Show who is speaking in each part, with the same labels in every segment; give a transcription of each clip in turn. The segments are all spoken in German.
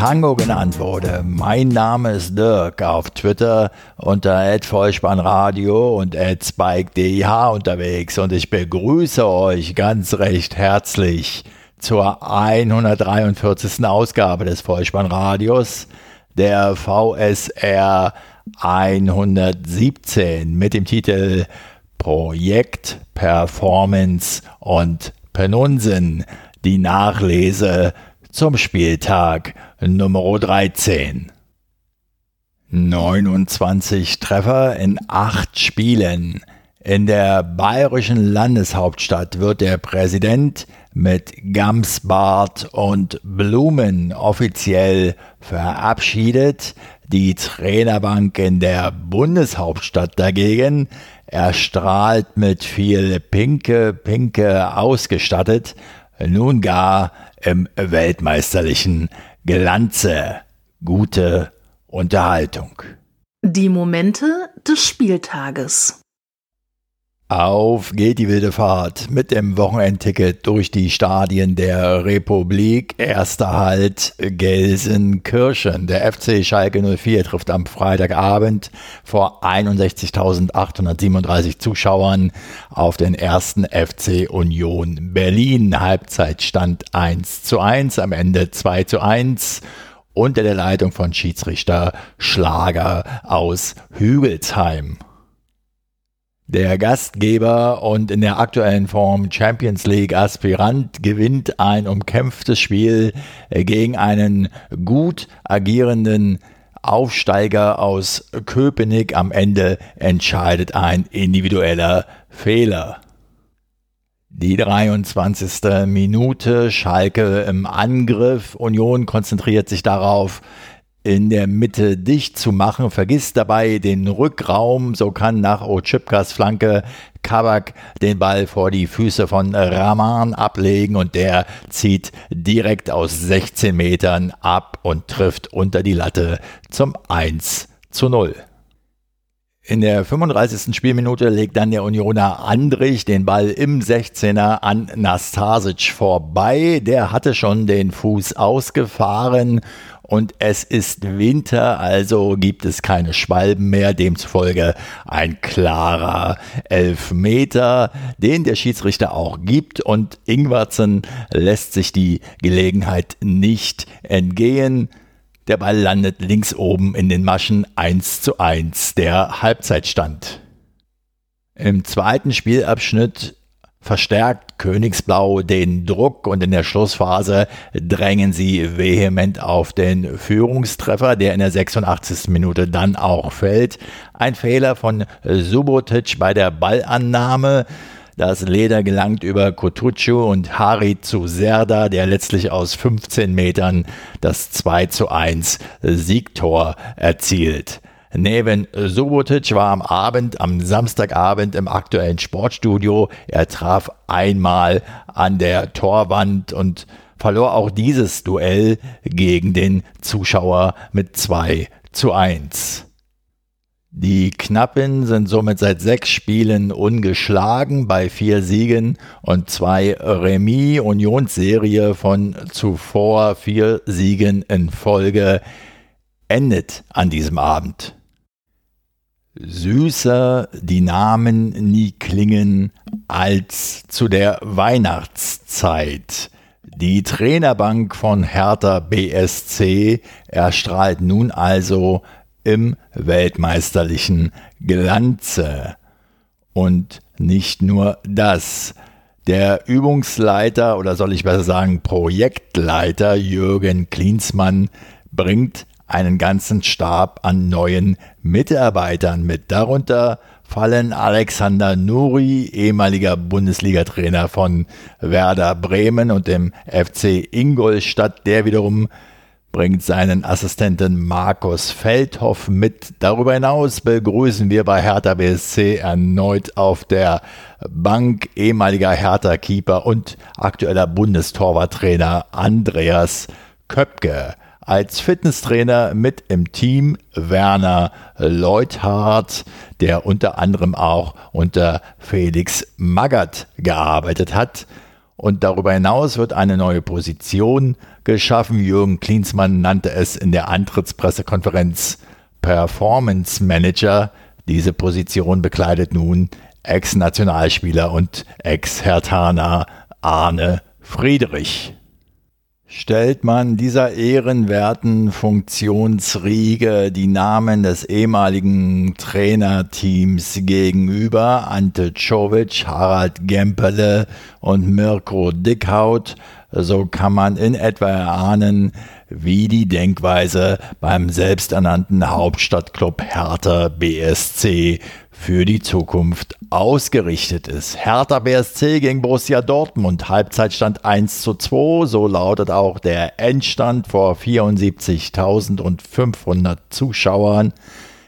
Speaker 1: Tango genannt wurde. Mein Name ist Dirk auf Twitter unter Vollspannradio und @spike_dih unterwegs und ich begrüße euch ganz recht herzlich zur 143. Ausgabe des Vollspannradios der VSR 117 mit dem Titel Projekt, Performance und Penunsen. Die Nachlese zum Spieltag Nummer 13. 29 Treffer in 8 Spielen. In der bayerischen Landeshauptstadt wird der Präsident mit Gamsbart und Blumen offiziell verabschiedet. Die Trainerbank in der Bundeshauptstadt dagegen erstrahlt mit viel Pinke, Pinke ausgestattet, nun gar im weltmeisterlichen Glanze. Gute Unterhaltung.
Speaker 2: Die Momente des Spieltages.
Speaker 1: Auf geht die wilde Fahrt mit dem Wochenendticket durch die Stadien der Republik. Erster Halt Gelsenkirchen. Der FC Schalke 04 trifft am Freitagabend vor 61.837 Zuschauern auf den ersten FC Union Berlin. Halbzeitstand 1 zu 1, am Ende 2 zu 1 unter der Leitung von Schiedsrichter Schlager aus Hügelsheim. Der Gastgeber und in der aktuellen Form Champions League Aspirant gewinnt ein umkämpftes Spiel gegen einen gut agierenden Aufsteiger aus Köpenick. Am Ende entscheidet ein individueller Fehler. Die 23. Minute, Schalke im Angriff, Union konzentriert sich darauf, in der Mitte dicht zu machen, vergisst dabei den Rückraum, so kann nach Ochipkas Flanke Kabak den Ball vor die Füße von Rahman ablegen und der zieht direkt aus 16 Metern ab und trifft unter die Latte zum 1 zu 0. In der 35. Spielminute legt dann der Unioner Andrich den Ball im 16er an Nastasic vorbei. Der hatte schon den Fuß ausgefahren und es ist Winter, also gibt es keine Schwalben mehr, demzufolge ein klarer Elfmeter, den der Schiedsrichter auch gibt und Ingwarzen lässt sich die Gelegenheit nicht entgehen. Der Ball landet links oben in den Maschen 1 zu 1, der Halbzeitstand. Im zweiten Spielabschnitt verstärkt Königsblau den Druck und in der Schlussphase drängen sie vehement auf den Führungstreffer, der in der 86. Minute dann auch fällt. Ein Fehler von Subotic bei der Ballannahme. Das Leder gelangt über Kutucu und Hari zu Serda, der letztlich aus 15 Metern das 2 zu 1 Siegtor erzielt. Neven Subotic war am Abend, am Samstagabend im aktuellen Sportstudio. Er traf einmal an der Torwand und verlor auch dieses Duell gegen den Zuschauer mit 2 zu 1. Die Knappen sind somit seit sechs Spielen ungeschlagen bei vier Siegen und zwei Remis. Unionsserie von zuvor vier Siegen in Folge endet an diesem Abend. Süßer die Namen nie klingen als zu der Weihnachtszeit. Die Trainerbank von Hertha BSC erstrahlt nun also im weltmeisterlichen Glanze. Und nicht nur das. Der Übungsleiter oder soll ich besser sagen Projektleiter Jürgen Klinsmann bringt einen ganzen Stab an neuen Mitarbeitern mit. Darunter fallen Alexander Nuri, ehemaliger Bundesliga-Trainer von Werder Bremen und dem FC Ingolstadt, der wiederum bringt seinen Assistenten Markus Feldhoff mit. Darüber hinaus begrüßen wir bei Hertha BSC erneut auf der Bank ehemaliger Hertha-Keeper und aktueller Bundestorwarttrainer Andreas Köpke. Als Fitnesstrainer mit im Team Werner Leuthardt, der unter anderem auch unter Felix Magath gearbeitet hat. Und darüber hinaus wird eine neue Position geschaffen. Jürgen Klinsmann nannte es in der Antrittspressekonferenz Performance Manager. Diese Position bekleidet nun Ex-Nationalspieler und Ex-Hertaner Arne Friedrich. Stellt man dieser ehrenwerten Funktionsriege die Namen des ehemaligen Trainerteams gegenüber, Ante Czovic, Harald Gempele und Mirko Dickhaut, so kann man in etwa erahnen, wie die Denkweise beim selbsternannten Hauptstadtclub Hertha BSC für die Zukunft ausgerichtet ist. Hertha BSC gegen Borussia Dortmund, Halbzeitstand 1 zu 2, so lautet auch der Endstand vor 74.500 Zuschauern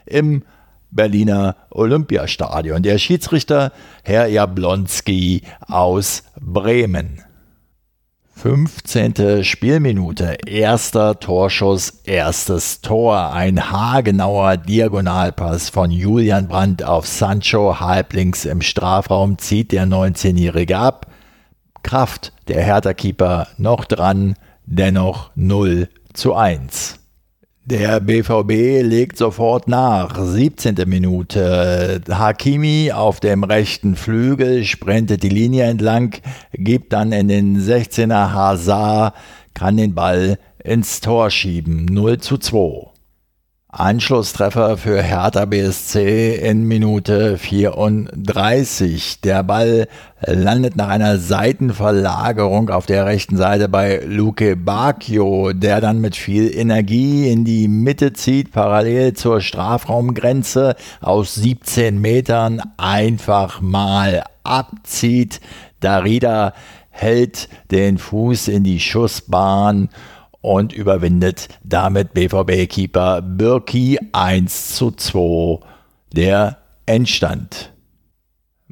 Speaker 1: im Berliner Olympiastadion. Der Schiedsrichter Herr Jablonski aus Bremen. 15. Spielminute, erster Torschuss, erstes Tor. Ein haargenauer Diagonalpass von Julian Brandt auf Sancho, halblinks im Strafraum, zieht der 19-Jährige ab. Kraft der Hertha-Keeper noch dran, dennoch 0 zu 1. Der BVB legt sofort nach. 17. Minute. Hakimi auf dem rechten Flügel sprintet die Linie entlang, gibt dann in den 16er Hazard, kann den Ball ins Tor schieben. 0 zu 2. Anschlusstreffer für Hertha BSC in Minute 34. Der Ball landet nach einer Seitenverlagerung auf der rechten Seite bei Luke Bacchio, der dann mit viel Energie in die Mitte zieht, parallel zur Strafraumgrenze aus 17 Metern einfach mal abzieht. Darida hält den Fuß in die Schussbahn und überwindet damit BVB-Keeper Birki 1 zu 2 der Endstand.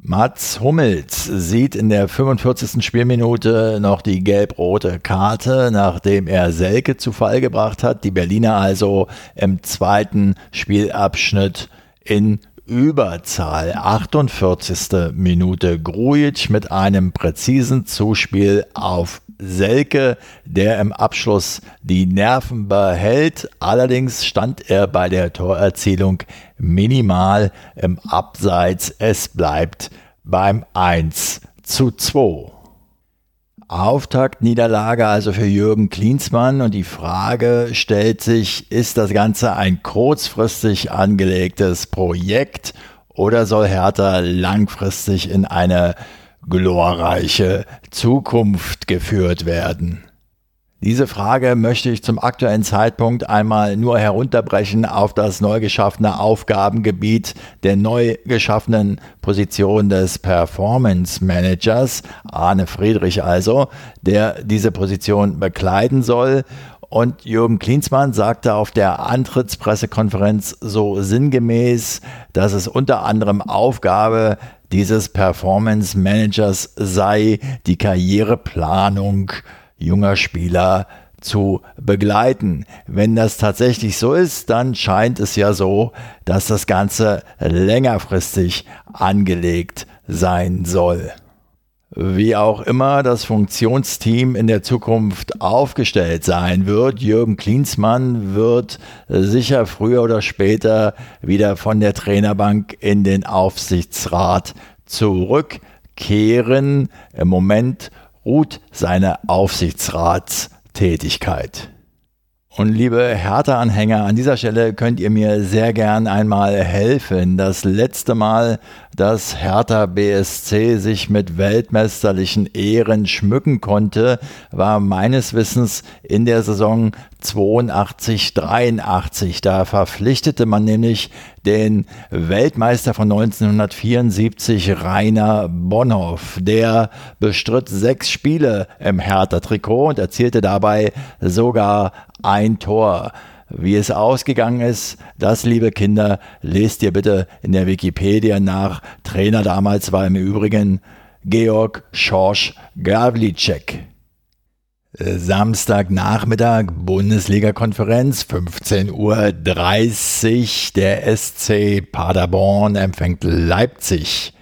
Speaker 1: Mats Hummels sieht in der 45. Spielminute noch die gelb-rote Karte, nachdem er Selke zu Fall gebracht hat. Die Berliner also im zweiten Spielabschnitt in Überzahl. 48. Minute Grujic mit einem präzisen Zuspiel auf Selke, der im Abschluss die Nerven behält. Allerdings stand er bei der Torerzielung minimal im Abseits. Es bleibt beim 1 zu 2. Auftaktniederlage also für Jürgen Klinsmann und die Frage stellt sich, ist das Ganze ein kurzfristig angelegtes Projekt oder soll Hertha langfristig in eine glorreiche Zukunft geführt werden? Diese Frage möchte ich zum aktuellen Zeitpunkt einmal nur herunterbrechen auf das neu geschaffene Aufgabengebiet der neu geschaffenen Position des Performance Managers, Arne Friedrich also, der diese Position bekleiden soll. Und Jürgen Klinsmann sagte auf der Antrittspressekonferenz so sinngemäß, dass es unter anderem Aufgabe dieses Performance Managers sei, die Karriereplanung junger Spieler zu begleiten. Wenn das tatsächlich so ist, dann scheint es ja so, dass das Ganze längerfristig angelegt sein soll. Wie auch immer das Funktionsteam in der Zukunft aufgestellt sein wird, Jürgen Klinsmann wird sicher früher oder später wieder von der Trainerbank in den Aufsichtsrat zurückkehren. Im Moment ruht seine Aufsichtsratstätigkeit. Und liebe Hertha-Anhänger, an dieser Stelle könnt ihr mir sehr gern einmal helfen. Das letzte Mal, dass Hertha BSC sich mit weltmeisterlichen Ehren schmücken konnte, war meines Wissens in der Saison 82, 83. Da verpflichtete man nämlich den Weltmeister von 1974 Rainer Bonhoff. Der bestritt sechs Spiele im Hertha-Trikot und erzielte dabei sogar ein Tor. Wie es ausgegangen ist, das, liebe Kinder, lest ihr bitte in der Wikipedia nach. Trainer damals war im Übrigen Georg Schorsch Gavlicek. Samstagnachmittag Bundesliga-Konferenz, 15.30 Uhr. Der SC Paderborn empfängt Leipzig.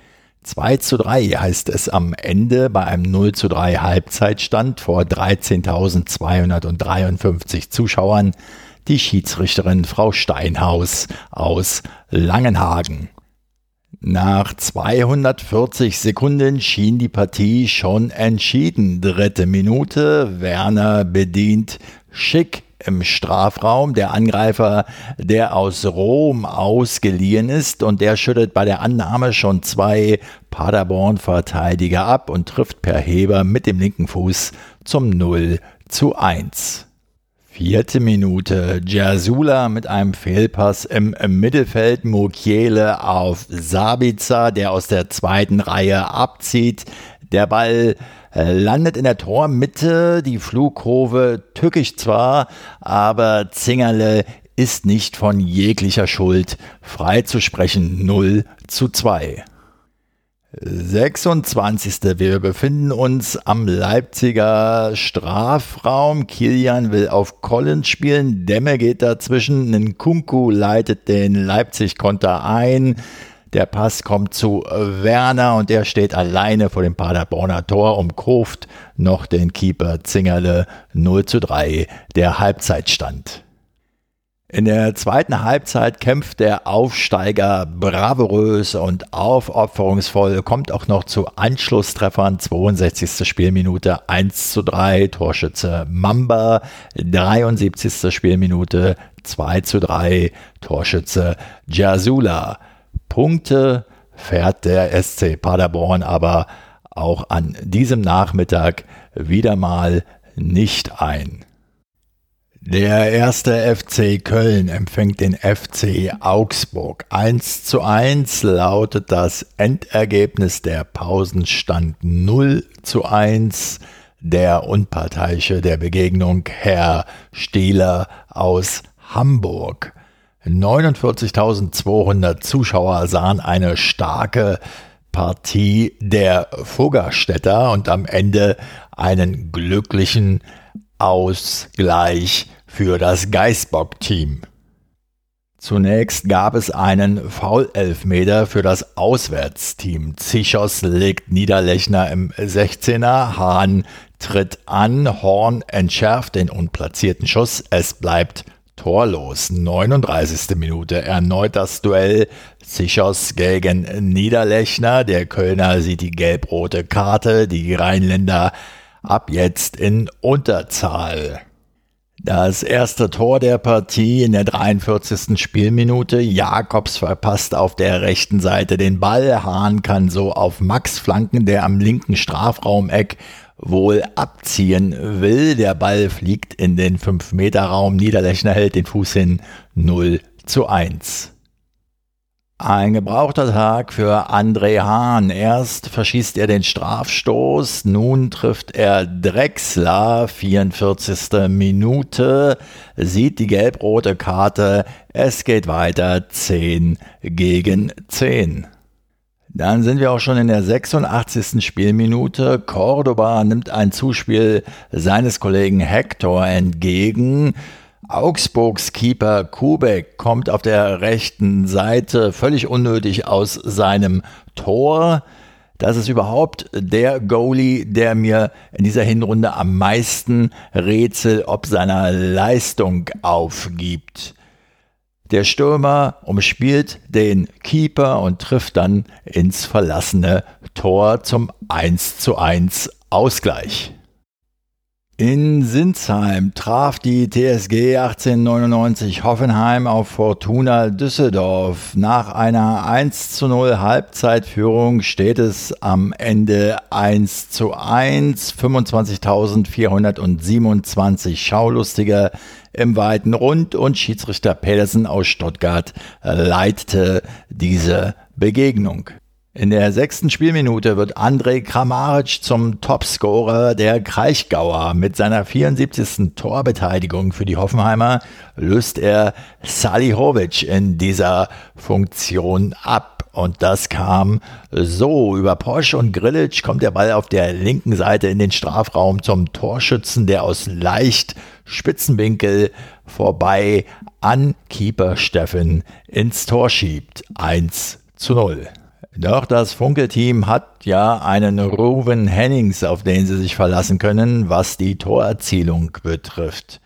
Speaker 1: 2 zu 3 heißt es am Ende bei einem 0 zu 3 Halbzeitstand vor 13.253 Zuschauern die Schiedsrichterin Frau Steinhaus aus Langenhagen. Nach 240 Sekunden schien die Partie schon entschieden. Dritte Minute, Werner bedient Schick im Strafraum. Der Angreifer, der aus Rom ausgeliehen ist und der schüttet bei der Annahme schon zwei Paderborn-Verteidiger ab und trifft per Heber mit dem linken Fuß zum 0 zu 1. Vierte Minute. Jasula mit einem Fehlpass im, Mittelfeld. Mukiele auf Sabica, der aus der zweiten Reihe abzieht. Der Ball äh, landet in der Tormitte. Die Flugkurve tückisch zwar, aber Zingerle ist nicht von jeglicher Schuld freizusprechen. 0 zu 2. 26. Wir befinden uns am Leipziger Strafraum. Kilian will auf Collins spielen. Demme geht dazwischen. Nkunku leitet den Leipzig-Konter ein. Der Pass kommt zu Werner und der steht alleine vor dem Paderborner Tor, umkurft noch den Keeper Zingerle 0 zu 3, der Halbzeitstand. In der zweiten Halbzeit kämpft der Aufsteiger bravourös und aufopferungsvoll, kommt auch noch zu Anschlusstreffern. 62. Spielminute 1 zu 3, Torschütze Mamba. 73. Spielminute 2 zu 3, Torschütze Jasula. Punkte fährt der SC Paderborn aber auch an diesem Nachmittag wieder mal nicht ein. Der erste FC Köln empfängt den FC Augsburg. 1 zu 1 lautet das Endergebnis der Pausenstand 0 zu 1. Der Unparteiische der Begegnung, Herr Stieler aus Hamburg. 49.200 Zuschauer sahen eine starke Partie der Fuggerstädter und am Ende einen glücklichen Ausgleich für das Geißbock-Team. Zunächst gab es einen Foul-Elfmeter für das Auswärtsteam. Zichos legt Niederlechner im 16er, Hahn tritt an, Horn entschärft den unplatzierten Schuss, es bleibt torlos. 39. Minute erneut das Duell Zichos gegen Niederlechner. Der Kölner sieht die gelb-rote Karte, die Rheinländer ab jetzt in Unterzahl. Das erste Tor der Partie in der 43. Spielminute. Jakobs verpasst auf der rechten Seite den Ball. Hahn kann so auf Max flanken, der am linken Strafraumeck wohl abziehen will. Der Ball fliegt in den 5-Meter-Raum. Niederlechner hält den Fuß hin 0 zu 1. Ein gebrauchter Tag für André Hahn. Erst verschießt er den Strafstoß, nun trifft er Drexler, 44. Minute, sieht die gelb-rote Karte, es geht weiter 10 gegen 10. Dann sind wir auch schon in der 86. Spielminute. Cordoba nimmt ein Zuspiel seines Kollegen Hector entgegen. Augsburgs Keeper Kubek kommt auf der rechten Seite völlig unnötig aus seinem Tor. Das ist überhaupt der Goalie, der mir in dieser Hinrunde am meisten Rätsel ob seiner Leistung aufgibt. Der Stürmer umspielt den Keeper und trifft dann ins verlassene Tor zum 1 zu 1 Ausgleich. In Sinsheim traf die TSG 1899 Hoffenheim auf Fortuna Düsseldorf. Nach einer 1 zu 0 Halbzeitführung steht es am Ende 1 zu 1. 25.427 Schaulustige im weiten Rund und Schiedsrichter Pedersen aus Stuttgart leitete diese Begegnung. In der sechsten Spielminute wird Andrej Kramaric zum Topscorer der Kraichgauer. Mit seiner 74. Torbeteiligung für die Hoffenheimer löst er Salihovic in dieser Funktion ab. Und das kam so. Über Porsche und Grilic kommt der Ball auf der linken Seite in den Strafraum zum Torschützen, der aus leicht Spitzenwinkel vorbei an Keeper Steffen ins Tor schiebt. 1 zu 0. Doch das Funke-Team hat ja einen Ruven Hennings, auf den sie sich verlassen können, was die Torerzielung betrifft.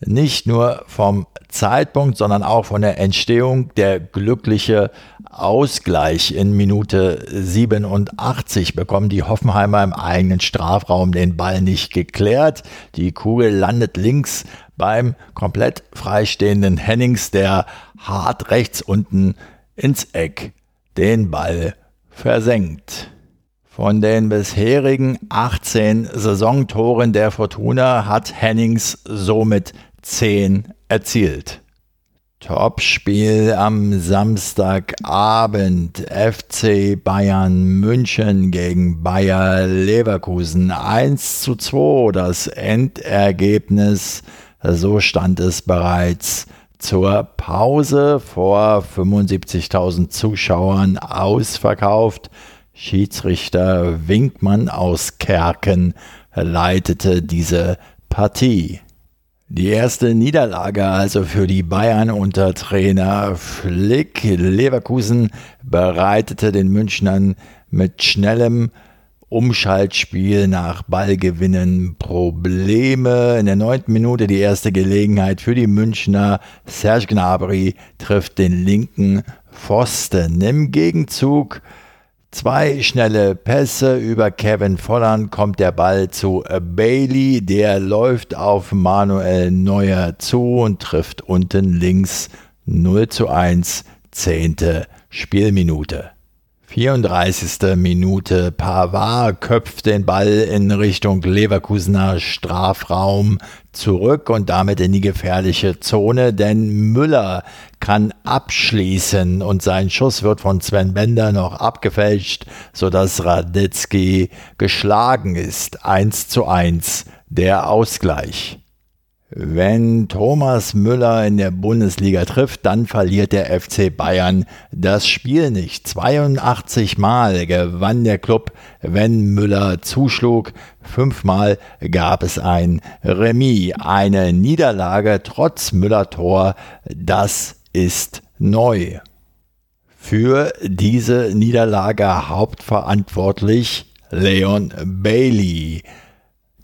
Speaker 1: Nicht nur vom Zeitpunkt, sondern auch von der Entstehung der glückliche Ausgleich in Minute 87 bekommen die Hoffenheimer im eigenen Strafraum den Ball nicht geklärt. Die Kugel landet links beim komplett freistehenden Hennings, der hart rechts unten ins Eck den Ball versenkt. Von den bisherigen 18 Saisontoren der Fortuna hat Hennings somit 10 erzielt. Topspiel am Samstagabend FC Bayern München gegen Bayer Leverkusen 1 zu 2 das Endergebnis so stand es bereits zur Pause vor 75.000 Zuschauern ausverkauft. Schiedsrichter Winkmann aus Kerken leitete diese Partie. Die erste Niederlage also für die Bayern unter Trainer Flick. Leverkusen bereitete den Münchnern mit schnellem Umschaltspiel nach Ballgewinnen Probleme. In der neunten Minute die erste Gelegenheit für die Münchner. Serge Gnabry trifft den linken Pfosten. Im Gegenzug zwei schnelle Pässe über Kevin Volland kommt der Ball zu Bailey. Der läuft auf Manuel Neuer zu und trifft unten links 0 zu 1, zehnte Spielminute. 34. Minute. Pavard köpft den Ball in Richtung Leverkusener Strafraum zurück und damit in die gefährliche Zone, denn Müller kann abschließen und sein Schuss wird von Sven Bender noch abgefälscht, sodass Radetzky geschlagen ist. 1 zu 1 der Ausgleich. Wenn Thomas Müller in der Bundesliga trifft, dann verliert der FC Bayern das Spiel nicht. 82 Mal gewann der Club, wenn Müller zuschlug. Fünfmal gab es ein Remis, eine Niederlage trotz Müller-Tor. Das ist neu. Für diese Niederlage hauptverantwortlich Leon Bailey.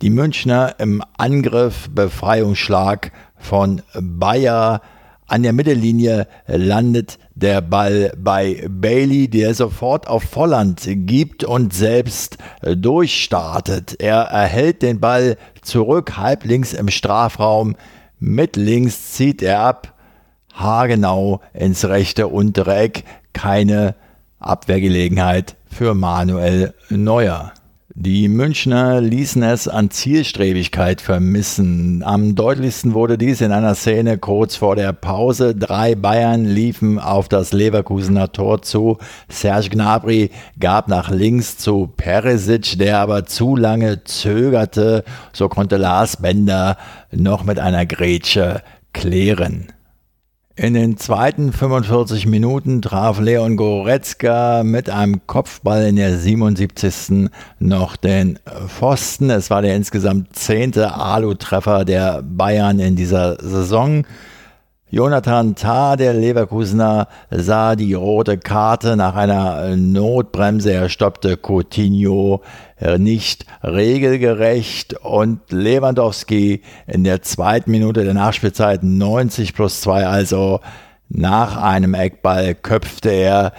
Speaker 1: Die Münchner im Angriff, Befreiungsschlag von Bayer. An der Mittellinie landet der Ball bei Bailey, der sofort auf Volland gibt und selbst durchstartet. Er erhält den Ball zurück, halblinks im Strafraum. Mit links zieht er ab, haargenau ins rechte untere Eck. Keine Abwehrgelegenheit für Manuel Neuer. Die Münchner ließen es an Zielstrebigkeit vermissen. Am deutlichsten wurde dies in einer Szene kurz vor der Pause. Drei Bayern liefen auf das Leverkusener Tor zu. Serge Gnabry gab nach links zu Peresic, der aber zu lange zögerte. So konnte Lars Bender noch mit einer Grätsche klären. In den zweiten 45 Minuten traf Leon Goretzka mit einem Kopfball in der 77. noch den Pfosten. Es war der insgesamt zehnte Alu-Treffer der Bayern in dieser Saison. Jonathan Tah, der Leverkusener, sah die rote Karte nach einer Notbremse. Er stoppte Coutinho nicht regelgerecht und Lewandowski in der zweiten Minute der Nachspielzeit 90 plus 2, also nach einem Eckball köpfte er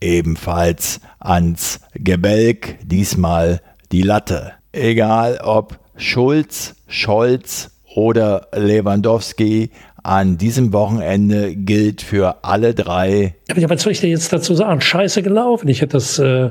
Speaker 1: ebenfalls ans Gebälk, diesmal die Latte. Egal ob Schulz, Scholz oder Lewandowski. An diesem Wochenende gilt für alle drei.
Speaker 3: Ja, was soll ich dir jetzt dazu sagen? Scheiße gelaufen. Ich hätte das äh,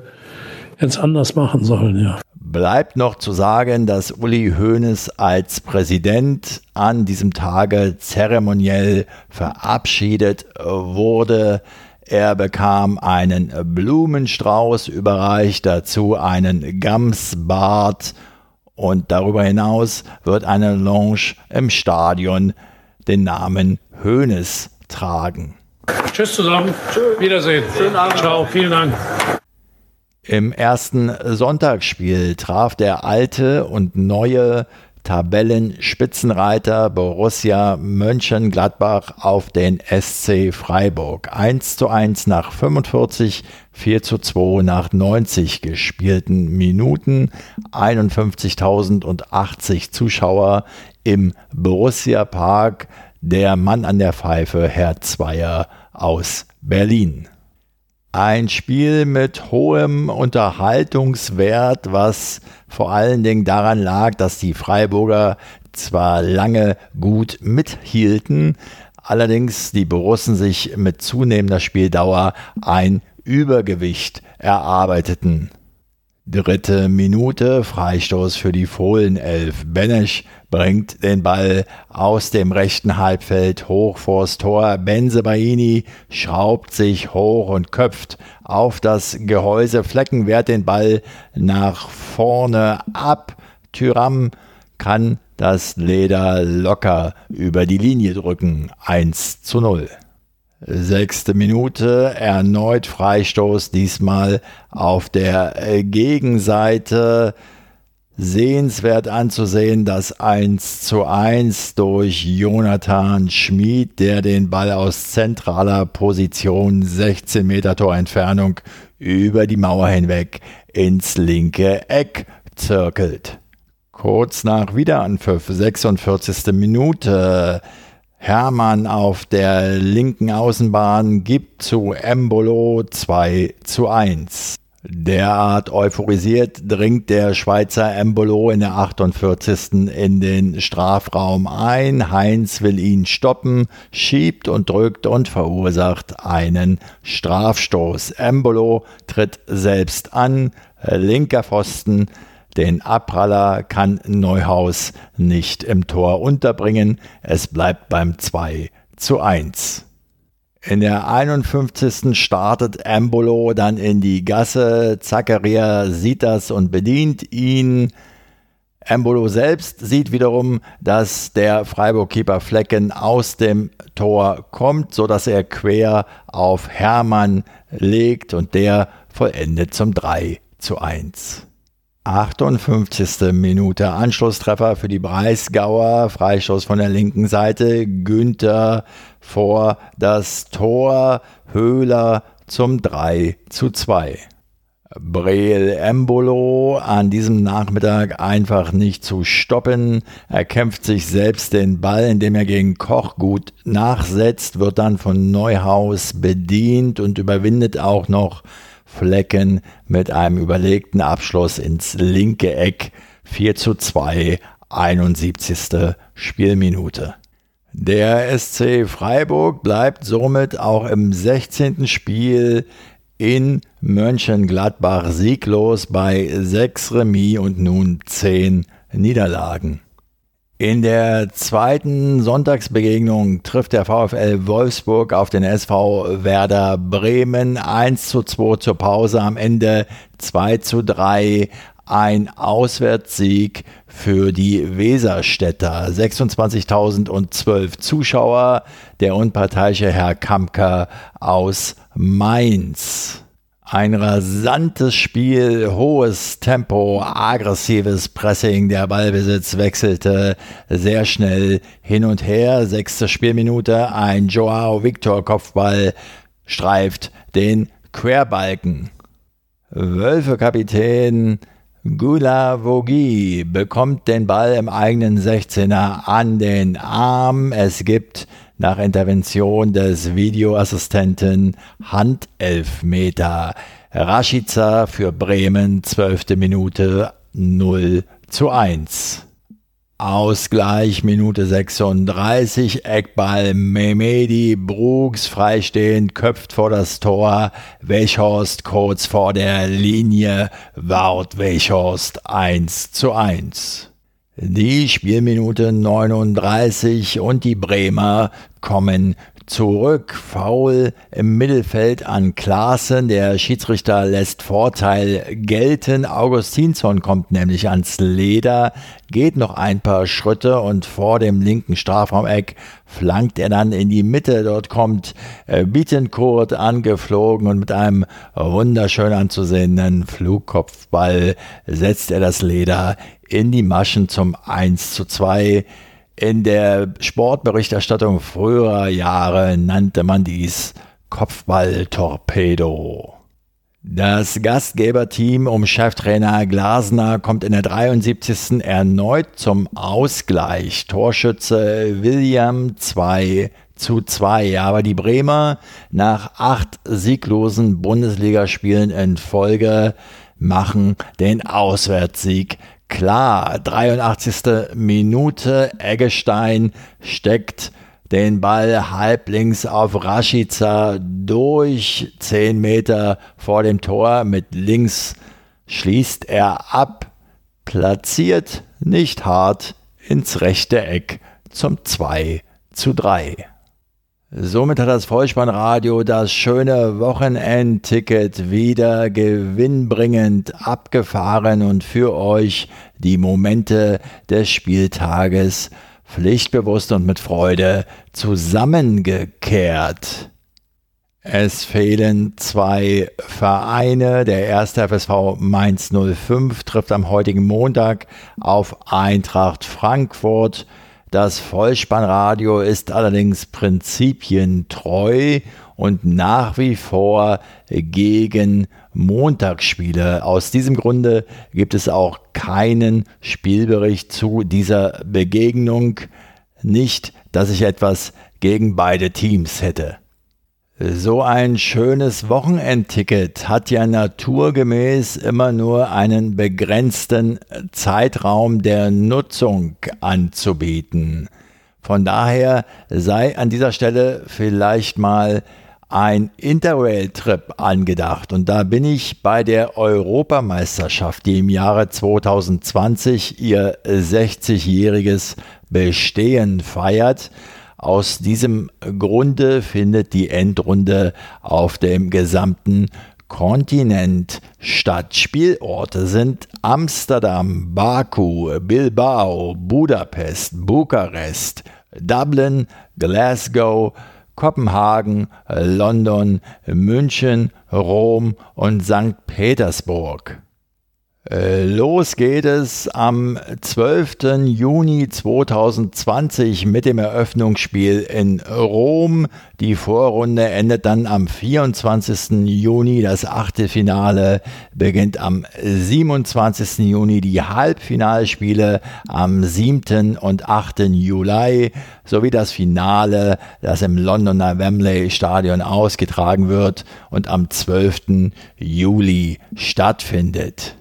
Speaker 3: jetzt anders machen sollen, ja.
Speaker 1: Bleibt noch zu sagen, dass Uli Hoeneß als Präsident an diesem Tage zeremoniell verabschiedet wurde. Er bekam einen Blumenstrauß überreicht, dazu einen Gamsbart und darüber hinaus wird eine Lounge im Stadion den Namen Hoeneß tragen.
Speaker 3: Tschüss zusammen. Tschüss. Wiedersehen. Schönen Abend. Ciao. Vielen Dank.
Speaker 1: Im ersten Sonntagsspiel traf der alte und neue Tabellenspitzenreiter Borussia Mönchengladbach auf den SC Freiburg. 1 zu 1 nach 45, 4 zu 2 nach 90 gespielten Minuten. 51.080 Zuschauer im Borussia Park. Der Mann an der Pfeife, Herr Zweier aus Berlin. Ein Spiel mit hohem Unterhaltungswert, was vor allen Dingen daran lag, dass die Freiburger zwar lange gut mithielten, allerdings die Borussen sich mit zunehmender Spieldauer ein Übergewicht erarbeiteten. Dritte Minute, Freistoß für die Fohlenelf. Benesch bringt den Ball aus dem rechten Halbfeld hoch vors Tor. Benzebaini schraubt sich hoch und köpft auf das Gehäuse. Flecken wehrt den Ball nach vorne ab. Tyram kann das Leder locker über die Linie drücken. 1 zu 0. Sechste Minute, erneut Freistoß, diesmal auf der äh, Gegenseite. Sehenswert anzusehen, das 1 zu 1 durch Jonathan Schmid, der den Ball aus zentraler Position 16 Meter Torentfernung über die Mauer hinweg ins linke Eck zirkelt. Kurz nach Wiederanpfiff, 46. Minute, Hermann auf der linken Außenbahn gibt zu Embolo 2 zu 1. Derart euphorisiert dringt der Schweizer Embolo in der 48. in den Strafraum ein. Heinz will ihn stoppen, schiebt und drückt und verursacht einen Strafstoß. Embolo tritt selbst an, linker Pfosten, den Abpraller kann Neuhaus nicht im Tor unterbringen. Es bleibt beim 2 zu 1. In der 51. startet Embolo dann in die Gasse. Zakaria sieht das und bedient ihn. Embolo selbst sieht wiederum, dass der Freiburg-Keeper Flecken aus dem Tor kommt, sodass er quer auf Hermann legt und der vollendet zum 3 zu 1. 58. Minute Anschlusstreffer für die Breisgauer. Freistoß von der linken Seite. Günther vor das Tor. Höhler zum 3 zu 2. Breel Embolo an diesem Nachmittag einfach nicht zu stoppen. Er kämpft sich selbst den Ball, indem er gegen Koch gut nachsetzt, wird dann von Neuhaus bedient und überwindet auch noch Flecken mit einem überlegten Abschluss ins linke Eck 4 zu 2, 71. Spielminute. Der SC Freiburg bleibt somit auch im 16. Spiel in Mönchengladbach sieglos bei 6 Remis und nun 10 Niederlagen. In der zweiten Sonntagsbegegnung trifft der VfL Wolfsburg auf den SV Werder Bremen 1 zu 2 zur Pause, am Ende 2 zu 3 ein Auswärtssieg für die Weserstädter. 26.012 Zuschauer, der unparteiische Herr Kampker aus Mainz. Ein rasantes Spiel, hohes Tempo, aggressives Pressing, der Ballbesitz wechselte sehr schnell hin und her. Sechste Spielminute, ein Joao Victor Kopfball streift den Querbalken. Wölfe-Kapitän Gula Vogi bekommt den Ball im eigenen 16er an den Arm. Es gibt nach Intervention des Videoassistenten Handelfmeter. Rashica für Bremen, 12. Minute 0 zu 1. Ausgleich, Minute 36, Eckball, Memedi, Brooks, freistehend, köpft vor das Tor, Wechhorst kurz vor der Linie, Wout Wechhorst 1 zu 1. Die Spielminute 39 und die Bremer kommen zurück. Foul im Mittelfeld an Klaassen. Der Schiedsrichter lässt Vorteil gelten. Augustinsson kommt nämlich ans Leder, geht noch ein paar Schritte und vor dem linken Strafraumeck flankt er dann in die Mitte. Dort kommt äh, Bietenkurt angeflogen und mit einem wunderschön anzusehenden Flugkopfball setzt er das Leder in die Maschen zum 1 zu 2. In der Sportberichterstattung früherer Jahre nannte man dies Kopfballtorpedo. Das Gastgeberteam um Cheftrainer Glasner kommt in der 73. erneut zum Ausgleich. Torschütze William 2 zu 2. Aber die Bremer nach acht sieglosen Bundesligaspielen in Folge machen den Auswärtssieg klar. 83. Minute, Eggestein steckt den Ball halblinks auf Rashica durch, 10 Meter vor dem Tor. Mit links schließt er ab, platziert nicht hart ins rechte Eck zum 2 zu 3. Somit hat das Vollspannradio das schöne Wochenendticket wieder gewinnbringend abgefahren und für euch die Momente des Spieltages pflichtbewusst und mit Freude zusammengekehrt. Es fehlen zwei Vereine. Der erste FSV Mainz 05 trifft am heutigen Montag auf Eintracht Frankfurt. Das Vollspannradio ist allerdings prinzipientreu und nach wie vor gegen Montagsspiele. Aus diesem Grunde gibt es auch keinen Spielbericht zu dieser Begegnung. Nicht, dass ich etwas gegen beide Teams hätte. So ein schönes Wochenendticket hat ja naturgemäß immer nur einen begrenzten Zeitraum der Nutzung anzubieten. Von daher sei an dieser Stelle vielleicht mal ein Interrail-Trip angedacht. Und da bin ich bei der Europameisterschaft, die im Jahre 2020 ihr 60-jähriges Bestehen feiert. Aus diesem Grunde findet die Endrunde auf dem gesamten Kontinent statt. Spielorte sind Amsterdam, Baku, Bilbao, Budapest, Bukarest, Dublin, Glasgow, Kopenhagen, London, München, Rom und St. Petersburg. Äh, los geht es am 12. Juni 2020 mit dem Eröffnungsspiel in Rom. Die Vorrunde endet dann am 24. Juni. Das Achtelfinale beginnt am 27. Juni. Die Halbfinalspiele am 7. und 8. Juli sowie das Finale, das im Londoner Wembley Stadion ausgetragen wird und am 12. Juli stattfindet.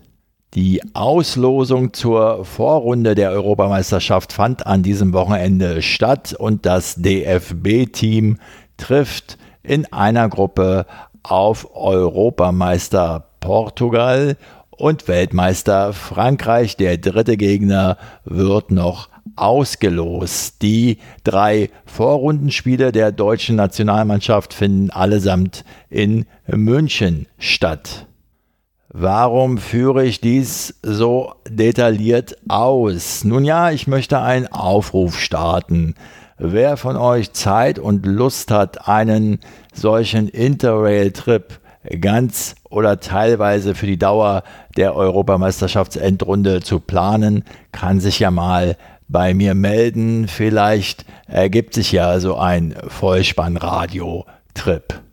Speaker 1: Die Auslosung zur Vorrunde der Europameisterschaft fand an diesem Wochenende statt und das DFB-Team trifft in einer Gruppe auf Europameister Portugal und Weltmeister Frankreich. Der dritte Gegner wird noch ausgelost. Die drei Vorrundenspiele der deutschen Nationalmannschaft finden allesamt in München statt. Warum führe ich dies so detailliert aus? Nun ja, ich möchte einen Aufruf starten. Wer von euch Zeit und Lust hat, einen solchen Interrail-Trip ganz oder teilweise für die Dauer der Europameisterschaftsendrunde zu planen, kann sich ja mal bei mir melden. Vielleicht ergibt sich ja so ein Vollspannradio-Trip.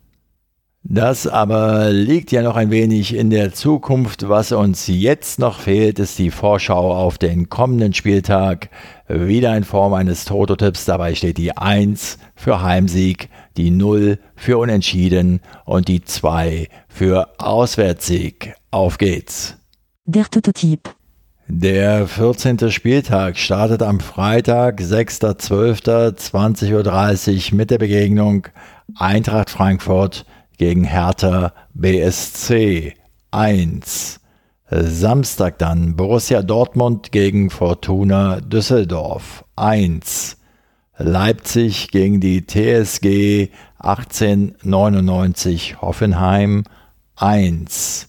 Speaker 1: Das aber liegt ja noch ein wenig in der Zukunft. Was uns jetzt noch fehlt, ist die Vorschau auf den kommenden Spieltag. Wieder in Form eines Toto-Tipps. Dabei steht die 1 für Heimsieg, die 0 für Unentschieden und die 2 für Auswärtssieg. Auf geht's.
Speaker 4: Der Toto-Tipp.
Speaker 1: Der 14. Spieltag startet am Freitag, 6.12.20.30 Uhr mit der Begegnung Eintracht Frankfurt gegen Hertha BSC 1. Samstag dann Borussia Dortmund gegen Fortuna Düsseldorf 1. Leipzig gegen die TSG 1899 Hoffenheim 1.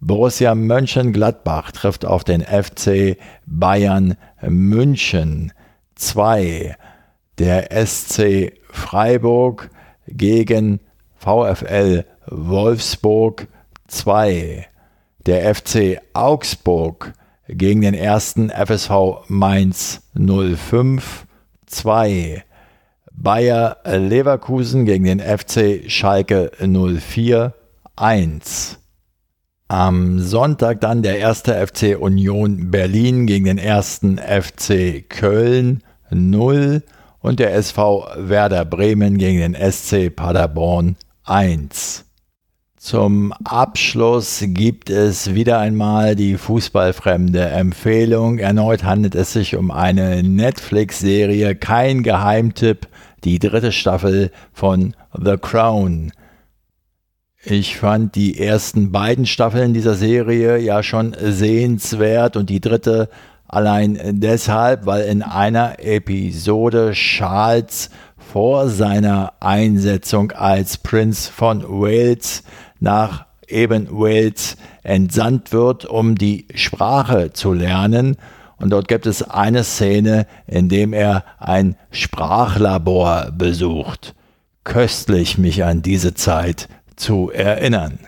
Speaker 1: Borussia Mönchengladbach trifft auf den FC Bayern München 2. Der SC Freiburg gegen VfL Wolfsburg 2. Der FC Augsburg gegen den ersten FSV Mainz 05 2. Bayer Leverkusen gegen den FC Schalke 04 1. Am Sonntag dann der erste FC Union Berlin gegen den ersten FC Köln 0 und der SV Werder Bremen gegen den SC Paderborn 1. Zum Abschluss gibt es wieder einmal die fußballfremde Empfehlung. Erneut handelt es sich um eine Netflix-Serie, kein Geheimtipp, die dritte Staffel von The Crown. Ich fand die ersten beiden Staffeln dieser Serie ja schon sehenswert und die dritte allein deshalb, weil in einer Episode Charles vor seiner Einsetzung als Prinz von Wales nach eben Wales entsandt wird, um die Sprache zu lernen. Und dort gibt es eine Szene, in dem er ein Sprachlabor besucht. Köstlich mich an diese Zeit zu erinnern.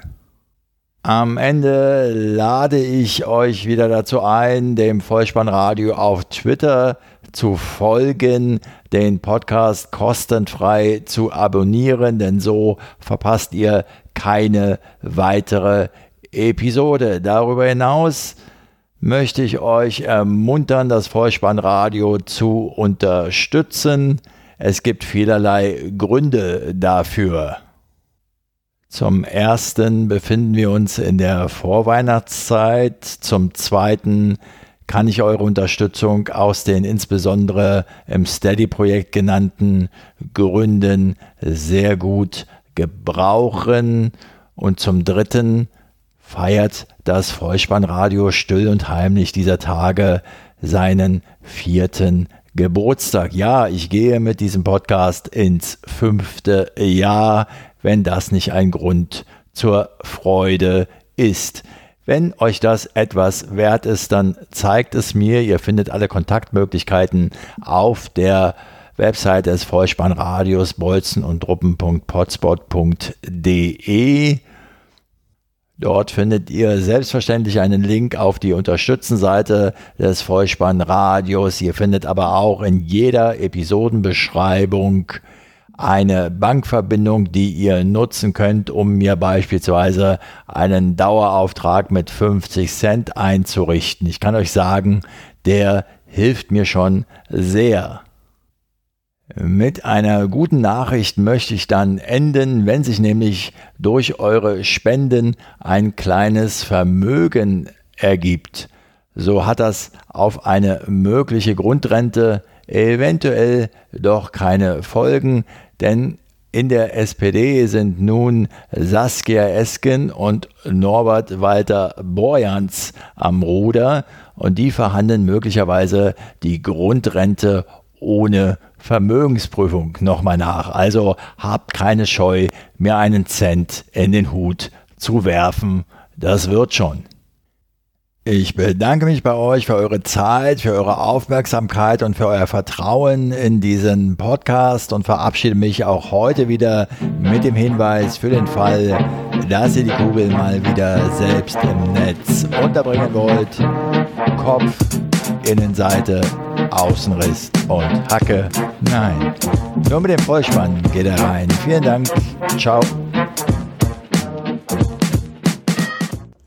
Speaker 1: Am Ende lade ich euch wieder dazu ein, dem Vollspannradio auf Twitter zu folgen, den Podcast kostenfrei zu abonnieren, denn so verpasst ihr keine weitere Episode. Darüber hinaus möchte ich euch ermuntern, das Vollspannradio zu unterstützen. Es gibt vielerlei Gründe dafür. Zum ersten befinden wir uns in der Vorweihnachtszeit. Zum zweiten kann ich eure Unterstützung aus den insbesondere im Steady-Projekt genannten Gründen sehr gut gebrauchen. Und zum Dritten feiert das Vollspannradio still und heimlich dieser Tage seinen vierten Geburtstag. Ja, ich gehe mit diesem Podcast ins fünfte Jahr, wenn das nicht ein Grund zur Freude ist. Wenn euch das etwas wert ist, dann zeigt es mir. Ihr findet alle Kontaktmöglichkeiten auf der Website des Vollspannradios bolzen und truppen.potspot.de. Dort findet ihr selbstverständlich einen Link auf die Unterstützenseite des Vollspannradios. Ihr findet aber auch in jeder Episodenbeschreibung eine Bankverbindung, die ihr nutzen könnt, um mir beispielsweise einen Dauerauftrag mit 50 Cent einzurichten. Ich kann euch sagen, der hilft mir schon sehr. Mit einer guten Nachricht möchte ich dann enden, wenn sich nämlich durch eure Spenden ein kleines Vermögen ergibt. So hat das auf eine mögliche Grundrente eventuell doch keine Folgen, denn in der SPD sind nun Saskia Esken und Norbert Walter Borjans am Ruder und die verhandeln möglicherweise die Grundrente ohne Vermögensprüfung nochmal nach. Also habt keine Scheu, mir einen Cent in den Hut zu werfen. Das wird schon. Ich bedanke mich bei euch für eure Zeit, für eure Aufmerksamkeit und für euer Vertrauen in diesen Podcast und verabschiede mich auch heute wieder mit dem Hinweis für den Fall, dass ihr die Kugel mal wieder selbst im Netz unterbringen wollt. Kopf, Innenseite, Außenriss und Hacke. Nein, nur mit dem Vollspann geht er rein. Vielen Dank. Ciao.